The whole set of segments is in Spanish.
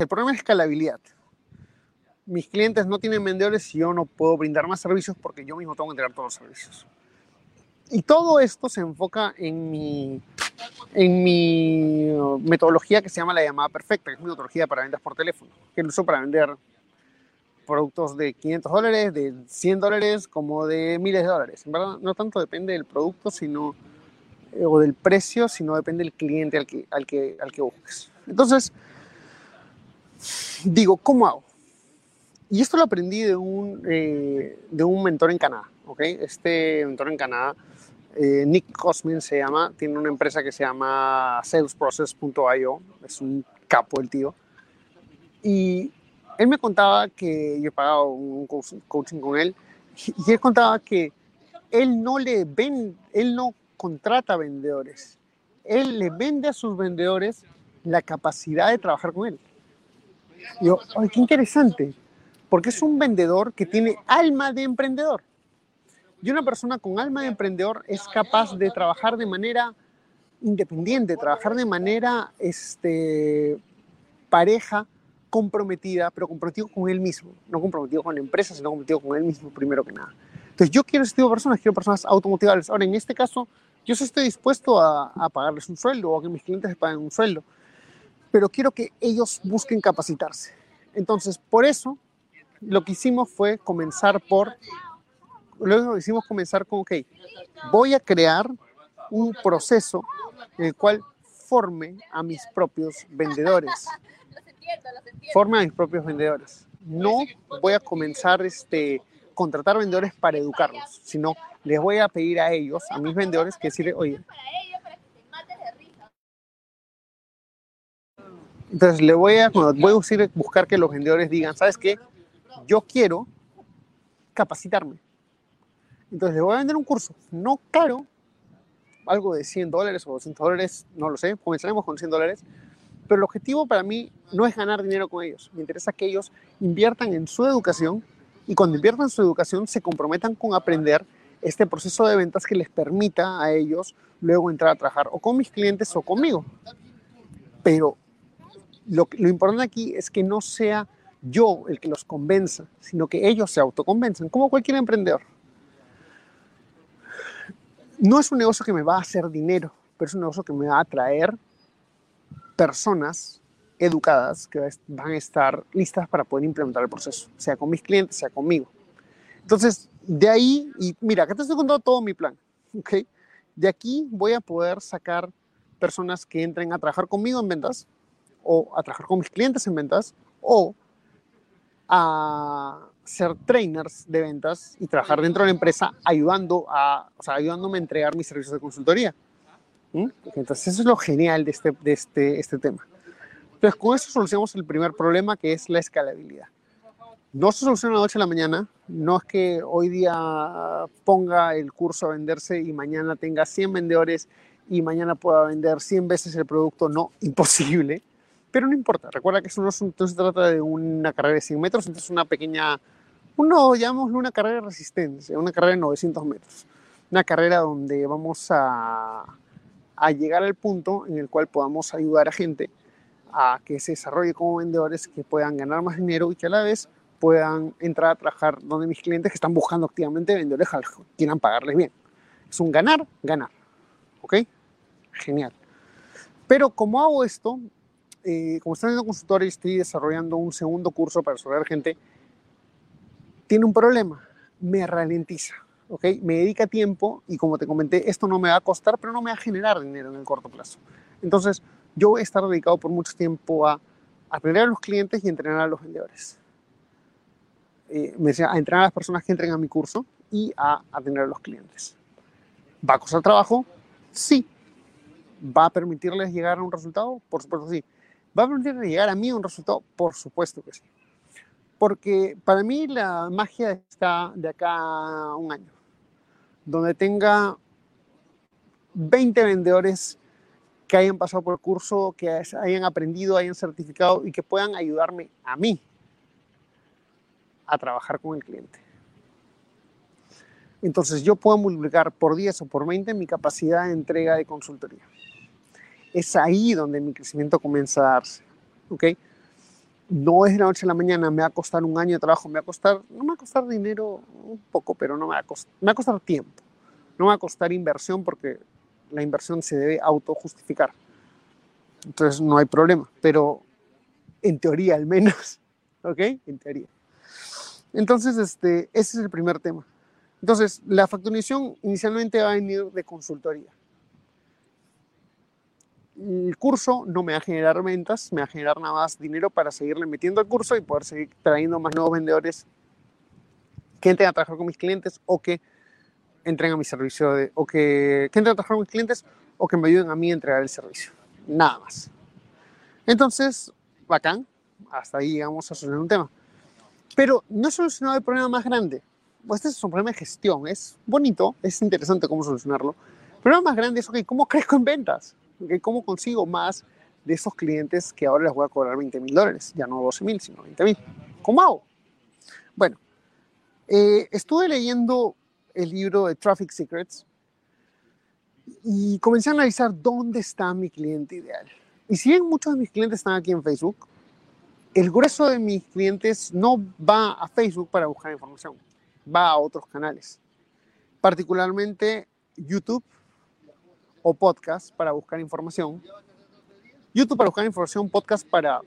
El problema es escalabilidad. Mis clientes no tienen vendedores y yo no puedo brindar más servicios porque yo mismo tengo que entregar todos los servicios. Y todo esto se enfoca en mi, en mi metodología que se llama la llamada perfecta, que es mi metodología para ventas por teléfono, que lo uso para vender productos de 500 dólares, de 100 dólares, como de miles de dólares. En verdad, no tanto depende del producto sino, eh, o del precio, sino depende del cliente al que, al que, al que busques. Entonces, digo, ¿cómo hago? Y esto lo aprendí de un, eh, de un mentor en Canadá, ¿ok? Este mentor en Canadá, eh, Nick Cosmin se llama, tiene una empresa que se llama salesprocess.io, es un capo el tío. Y él me contaba que yo he pagado un coaching con él, y él contaba que él no le ven, él no contrata vendedores, él le vende a sus vendedores la capacidad de trabajar con él. Yo, ay, qué interesante, porque es un vendedor que tiene alma de emprendedor. Y una persona con alma de emprendedor es capaz de trabajar de manera independiente, trabajar de manera este, pareja, comprometida, pero comprometido con él mismo, no comprometido con la empresa, sino comprometido con él mismo primero que nada. Entonces yo quiero ese tipo de personas, quiero personas automotivables. Ahora, en este caso, yo sí estoy dispuesto a, a pagarles un sueldo o a que mis clientes paguen un sueldo pero quiero que ellos busquen capacitarse. Entonces, por eso, lo que hicimos fue comenzar por, luego hicimos comenzar con, ok, voy a crear un proceso en el cual forme a mis propios vendedores. Forme a mis propios vendedores. No voy a comenzar este contratar vendedores para educarlos, sino les voy a pedir a ellos, a mis vendedores, que decirle, oye, Entonces le voy a, voy a buscar que los vendedores digan, ¿sabes qué? Yo quiero capacitarme. Entonces le voy a vender un curso, no caro, algo de 100 dólares o 200 dólares, no lo sé, comenzaremos con 100 dólares, pero el objetivo para mí no es ganar dinero con ellos, me interesa que ellos inviertan en su educación y cuando inviertan en su educación se comprometan con aprender este proceso de ventas que les permita a ellos luego entrar a trabajar o con mis clientes o conmigo. Pero lo, importante aquí es que no sea yo el que los convenza, sino que ellos se autoconvenzan, como cualquier emprendedor. No es un negocio que me va a hacer dinero, pero es un negocio que me va a traer personas educadas que van a estar listas para poder implementar el proceso, sea con mis clientes, sea conmigo. Entonces, de ahí, y mira, acá te estoy contando todo mi plan, ¿ok? De aquí voy a poder sacar personas que entren a trabajar conmigo en ventas, o a trabajar con mis clientes en ventas o a ser trainers de ventas y trabajar dentro de la empresa ayudando a, o sea, ayudándome a entregar mis servicios de consultoría. ¿Mm? Entonces, eso es lo genial de este, de este, este tema. Entonces, con eso solucionamos el primer problema que es la escalabilidad. No se soluciona la noche a la mañana, no es que hoy día ponga el curso a venderse y mañana tenga 100 vendedores y mañana pueda vender 100 veces el producto, no, imposible. Pero no importa, recuerda que eso no, se trata de una carrera de 100 metros, entonces una pequeña, uno, llamémoslo una carrera de resistencia, una carrera de 900 metros. Una carrera donde vamos a, a llegar al punto en el cual podamos ayudar a gente a que se desarrolle como vendedores, que puedan ganar más dinero y que a la vez puedan entrar a trabajar donde mis clientes que están buscando activamente vendedores quieran pagarles bien. Es un ganar, ganar. ¿Ok? Genial. Pero como hago esto, eh, como estoy en consultor y estoy desarrollando un segundo curso para resolver gente, tiene un problema, me ralentiza, ¿ok? Me dedica tiempo y como te comenté, esto no me va a costar, pero no me va a generar dinero en el corto plazo. Entonces, yo voy a estar dedicado por mucho tiempo a aprender a los clientes y entrenar a los vendedores. Eh, me decía, a entrenar a las personas que entren a mi curso y a atender a los clientes. ¿Va a costar trabajo? Sí. ¿Va a permitirles llegar a un resultado? Por supuesto, sí ¿Va a permitir llegar a mí un resultado? Por supuesto que sí. Porque para mí la magia está de acá a un año, donde tenga 20 vendedores que hayan pasado por el curso, que hayan aprendido, hayan certificado y que puedan ayudarme a mí a trabajar con el cliente. Entonces yo puedo multiplicar por 10 o por 20 mi capacidad de entrega de consultoría. Es ahí donde mi crecimiento comienza a darse. ¿ok? No es de la noche a la mañana, me va a costar un año de trabajo, me va a no me va a costar dinero un poco, pero no me va a costar, me va a tiempo. No me va a costar inversión porque la inversión se debe autojustificar. Entonces no hay problema, pero en teoría al menos, ¿ok? En teoría. Entonces, este, ese es el primer tema. Entonces, la facturación inicialmente va a venir de consultoría. El curso no me va a generar ventas, me va a generar nada más dinero para seguirle metiendo al curso y poder seguir trayendo más nuevos vendedores que entren a trabajar con mis clientes o que entren a mi servicio, de, o que, que entren a trabajar con mis clientes o que me ayuden a mí a entregar el servicio. Nada más. Entonces, bacán, hasta ahí llegamos a solucionar un tema. Pero no he solucionado el problema más grande. Pues este es un problema de gestión, es bonito, es interesante cómo solucionarlo. El problema más grande es, ok, ¿cómo crezco en ventas? ¿Cómo consigo más de esos clientes que ahora les voy a cobrar 20 mil dólares? Ya no 12 mil, sino 20 mil. ¿Cómo hago? Bueno, eh, estuve leyendo el libro de Traffic Secrets y comencé a analizar dónde está mi cliente ideal. Y si bien muchos de mis clientes están aquí en Facebook, el grueso de mis clientes no va a Facebook para buscar información, va a otros canales, particularmente YouTube o podcast para buscar información. YouTube para buscar información, podcast para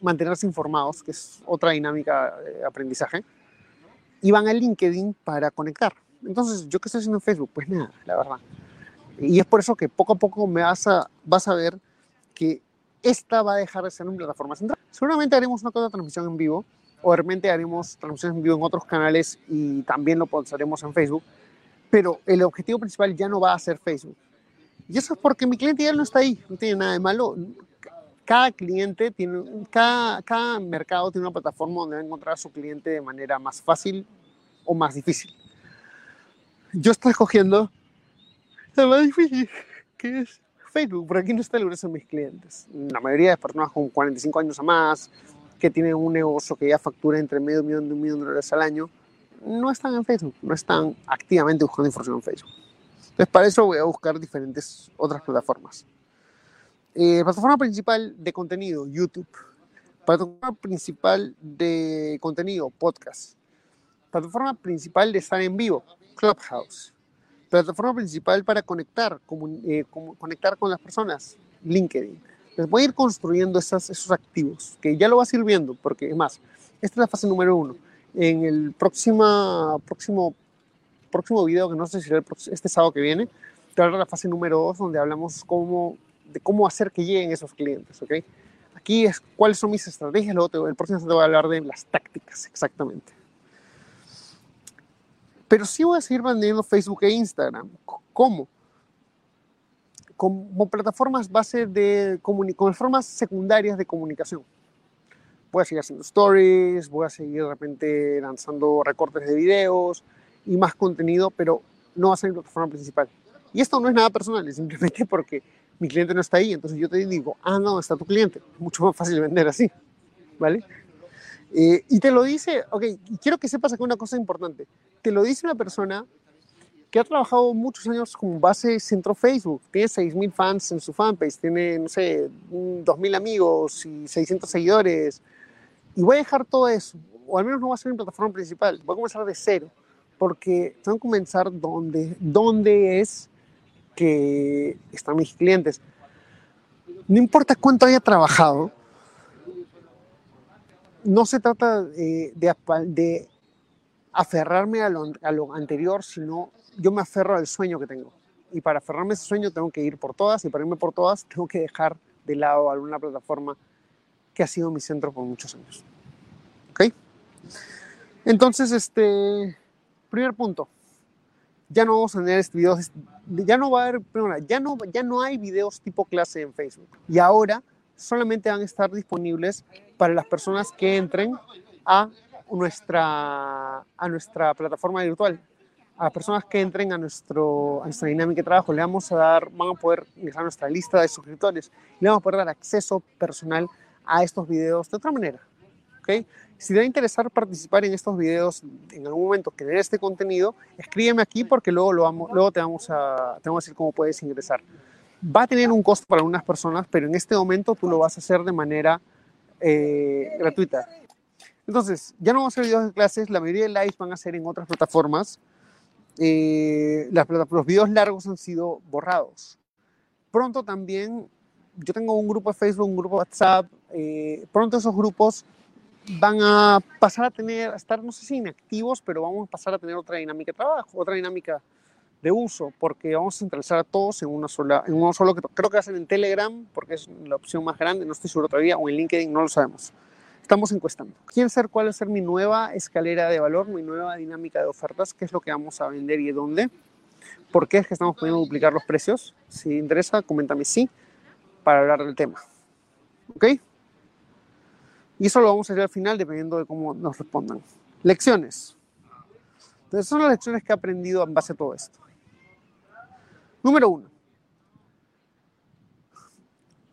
mantenerse informados, que es otra dinámica de aprendizaje y van a LinkedIn para conectar. Entonces, ¿yo qué estoy haciendo en Facebook? Pues nada, la verdad. Y es por eso que poco a poco me vas a, vas a ver que esta va a dejar de ser una plataforma central. Seguramente haremos una de transmisión en vivo, o haremos transmisiones en vivo en otros canales y también lo haremos en Facebook, pero el objetivo principal ya no va a ser Facebook. Y eso es porque mi cliente ya no está ahí, no tiene nada de malo cada cliente tiene, cada, cada mercado tiene una plataforma donde va a encontrar a su cliente de manera más fácil o más difícil. Yo estoy escogiendo la más difícil, que es Facebook, porque aquí no está el grueso de mis clientes. La mayoría de personas con 45 años o más, que tienen un negocio que ya factura entre medio millón y un millón de dólares al año, no están en Facebook, no están activamente buscando información en Facebook. Entonces, para eso voy a buscar diferentes otras plataformas. Eh, plataforma principal de contenido, YouTube. Plataforma principal de contenido, podcast. Plataforma principal de estar en vivo, Clubhouse. Plataforma principal para conectar, eh, conectar con las personas, LinkedIn. Les voy a ir construyendo esos activos, que ya lo vas a ir viendo, porque es más, esta es la fase número uno. En el próximo, próximo, próximo video, que no sé si será este sábado que viene, te hablar de la fase número dos, donde hablamos cómo de cómo hacer que lleguen esos clientes, ¿ok? Aquí es cuáles son mis estrategias, luego el próximo te voy a hablar de las tácticas, exactamente. Pero sí voy a seguir vendiendo Facebook e Instagram. ¿Cómo? Como plataformas base de como formas secundarias de comunicación. Voy a seguir haciendo stories, voy a seguir de repente lanzando recortes de videos y más contenido, pero no va a ser mi plataforma principal. Y esto no es nada personal, es simplemente porque mi cliente no está ahí, entonces yo te digo, ah, no, está tu cliente. Mucho más fácil vender así, ¿vale? Eh, y te lo dice, ok, quiero que sepas aquí una cosa importante. Te lo dice una persona que ha trabajado muchos años como base centro Facebook. Tiene 6.000 fans en su fanpage, tiene, no sé, 2.000 amigos y 600 seguidores. Y voy a dejar todo eso, o al menos no va a ser mi plataforma principal. Voy a comenzar de cero, porque tengo que comenzar donde, donde es que están mis clientes. No importa cuánto haya trabajado, no se trata de, aferrarme a lo, anterior, sino yo me aferro al sueño que tengo. Y para aferrarme a ese sueño tengo que ir por todas y para irme por todas tengo que dejar de lado alguna plataforma que ha sido mi centro por muchos años. ¿Ok? Entonces, este, primer punto, ya no vamos a tener este videos, ya no va a haber, ya no, ya no hay videos tipo clase en Facebook. Y ahora solamente van a estar disponibles para las personas que entren a nuestra, a nuestra plataforma virtual. A personas que entren a, nuestro, a nuestra dinámica de trabajo, le vamos a dar, van a poder ingresar a nuestra lista de suscriptores, le vamos a poder dar acceso personal a estos videos de otra manera. ¿okay? Si te va a interesar participar en estos videos en algún momento, querer este contenido, escríbeme aquí porque luego, lo vamos, luego te, vamos a, te vamos a decir cómo puedes ingresar. Va a tener un costo para algunas personas, pero en este momento tú lo vas a hacer de manera eh, gratuita. Entonces, ya no vamos a hacer videos de clases, la mayoría de lives van a ser en otras plataformas. Eh, las, los videos largos han sido borrados. Pronto también, yo tengo un grupo de Facebook, un grupo de WhatsApp, eh, pronto esos grupos van a pasar a tener, a estar, no sé si inactivos, pero vamos a pasar a tener otra dinámica de trabajo, otra dinámica de uso, porque vamos a centralizar a todos en una sola, en uno solo, creo que va a ser en Telegram, porque es la opción más grande, no estoy seguro todavía, o en LinkedIn, no lo sabemos. Estamos encuestando. ¿Quién ser cuál va a ser mi nueva escalera de valor, mi nueva dinámica de ofertas? ¿Qué es lo que vamos a vender y dónde? ¿Por qué es que estamos pudiendo duplicar los precios? Si interesa, coméntame sí para hablar del tema. ¿Ok? Y eso lo vamos a hacer al final dependiendo de cómo nos respondan. Lecciones. Entonces son las lecciones que he aprendido en base a todo esto. Número uno.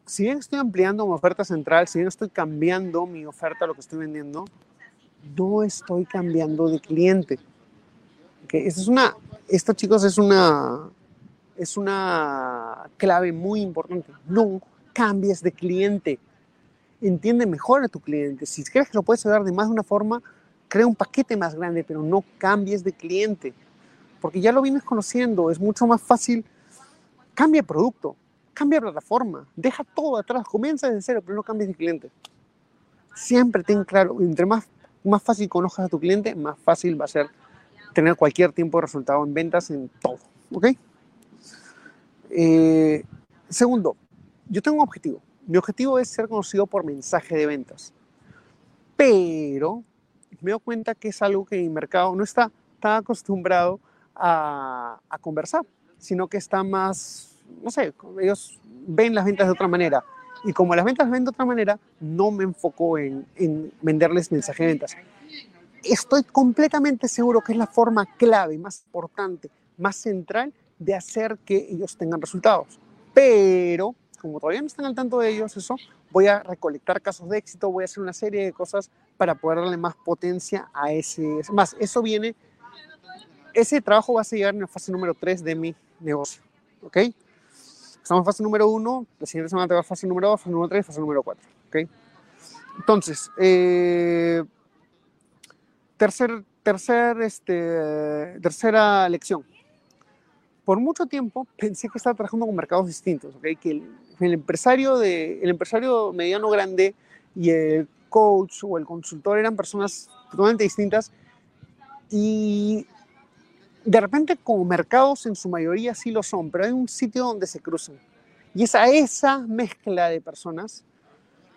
Si bien estoy ampliando mi oferta central, si bien estoy cambiando mi oferta, lo que estoy vendiendo, no estoy cambiando de cliente. Okay, es una, esto chicos es una, es una clave muy importante. No cambies de cliente. Entiende mejor a tu cliente. Si crees que lo puedes ayudar de más de una forma, crea un paquete más grande, pero no cambies de cliente. Porque ya lo vienes conociendo, es mucho más fácil Cambia producto, cambia plataforma, deja todo atrás, comienza desde cero, pero no cambies de cliente. Siempre ten claro, entre más, más fácil conozcas a tu cliente, más fácil va a ser tener cualquier tiempo de resultado en ventas en todo. ¿Ok? Eh, segundo, yo tengo un objetivo. Mi objetivo es ser conocido por mensaje de ventas. Pero me doy cuenta que es algo que mi mercado no está tan acostumbrado a, conversar, sino que está más no sé, ellos ven las ventas de otra manera. Y como las ventas ven de otra manera, no me enfoco en, en venderles mensaje de ventas. Estoy completamente seguro que es la forma clave, más importante, más central de hacer que ellos tengan resultados. Pero, como todavía no están al tanto de ellos, eso, voy a recolectar casos de éxito, voy a hacer una serie de cosas para poder darle más potencia a ese. Más, eso viene, ese trabajo va a llegar en la fase número 3 de mi negocio. ¿Ok? Estamos en fase número uno, la siguiente semana te va a fase número dos, fase número tres, fase número cuatro. ¿okay? Entonces, eh, tercer, tercer, este, tercera lección. Por mucho tiempo pensé que estaba trabajando con mercados distintos, ¿okay? que el, el, empresario de, el empresario mediano grande y el coach o el consultor eran personas totalmente distintas y de repente como mercados en su mayoría sí lo son, pero hay un sitio donde se cruzan. Y es a esa mezcla de personas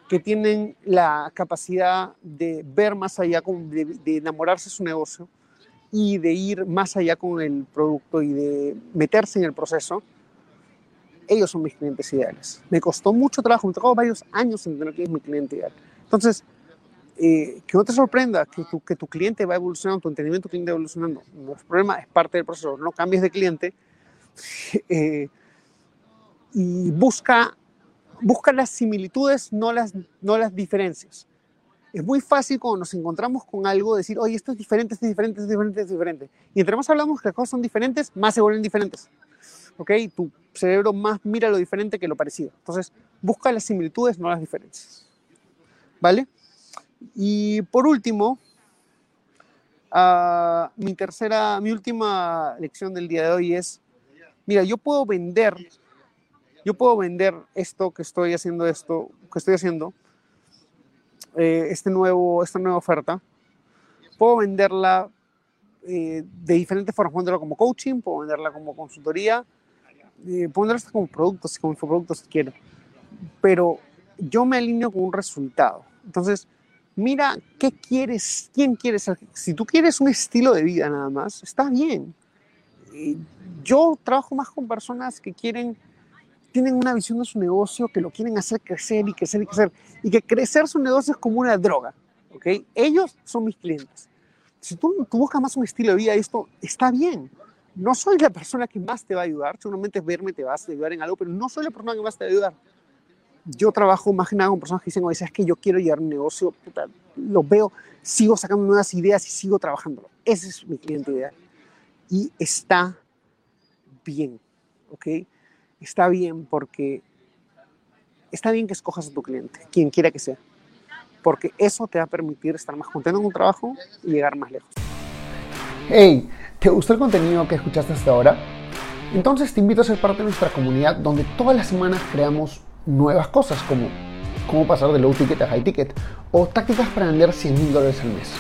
que tienen la capacidad de ver más allá, de, enamorarse de su negocio y de ir más allá con el producto y de meterse en el proceso, ellos son mis clientes ideales. Me costó mucho trabajo, me tocó varios años entender que es mi cliente ideal. Entonces, eh, que no te sorprenda que tu, que tu cliente va evolucionando, tu entendimiento cliente va evolucionando. No es problema, es parte del proceso. No cambies de cliente eh, y busca, busca las similitudes, no las, no las diferencias. Es muy fácil cuando nos encontramos con algo decir, oye, esto es diferente, esto es diferente, esto es diferente, esto es diferente. Y entre más hablamos que las cosas son diferentes, más se vuelven diferentes. ¿Ok? Tu cerebro más mira lo diferente que lo parecido. Entonces, busca las similitudes, no las diferencias. ¿Vale? Y por último, uh, mi tercera, mi última lección del día de hoy es, mira, yo puedo vender, yo puedo vender esto que estoy haciendo, esto que estoy haciendo, eh, este nuevo, esta nueva oferta, puedo venderla eh, de diferentes formas, puedo venderla como coaching, puedo venderla como consultoría, eh, puedo venderla como productos, como infoproductos si quiero, pero yo me alineo con un resultado. Entonces, mira qué quieres, quién quieres. Si tú quieres un estilo de vida nada más, está bien. Yo trabajo más con personas que quieren tienen una visión de su negocio que lo quieren hacer crecer y crecer y crecer. Y que crecer su negocio es como una droga. ¿ok? Ellos son mis clientes. Si tú, tú buscas más un estilo de vida, esto está bien. No soy la persona que más te va a ayudar. Seguramente verme te vas a ayudar en algo, pero no soy la persona que más te va a ayudar. Yo trabajo más que nada con personas que dicen, oye, es que yo quiero llevar un negocio, puta, lo veo, sigo sacando nuevas ideas y sigo trabajándolo. Ese es mi cliente ideal. Y está bien, ¿ok? Está bien porque está bien que escojas a tu cliente, quien quiera que sea porque eso te va a permitir estar más contento en un trabajo y llegar más lejos. Hey, ¿te gustó el contenido que escuchaste hasta ahora? Entonces te invito a ser parte de nuestra comunidad donde todas las semanas creamos nuevas cosas como cómo pasar de low ticket a high ticket o tácticas para vender 100 mil dólares al mes.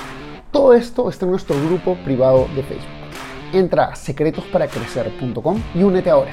Todo esto está en nuestro grupo privado de Facebook. Entra a secretosparacrecer.com y únete ahora.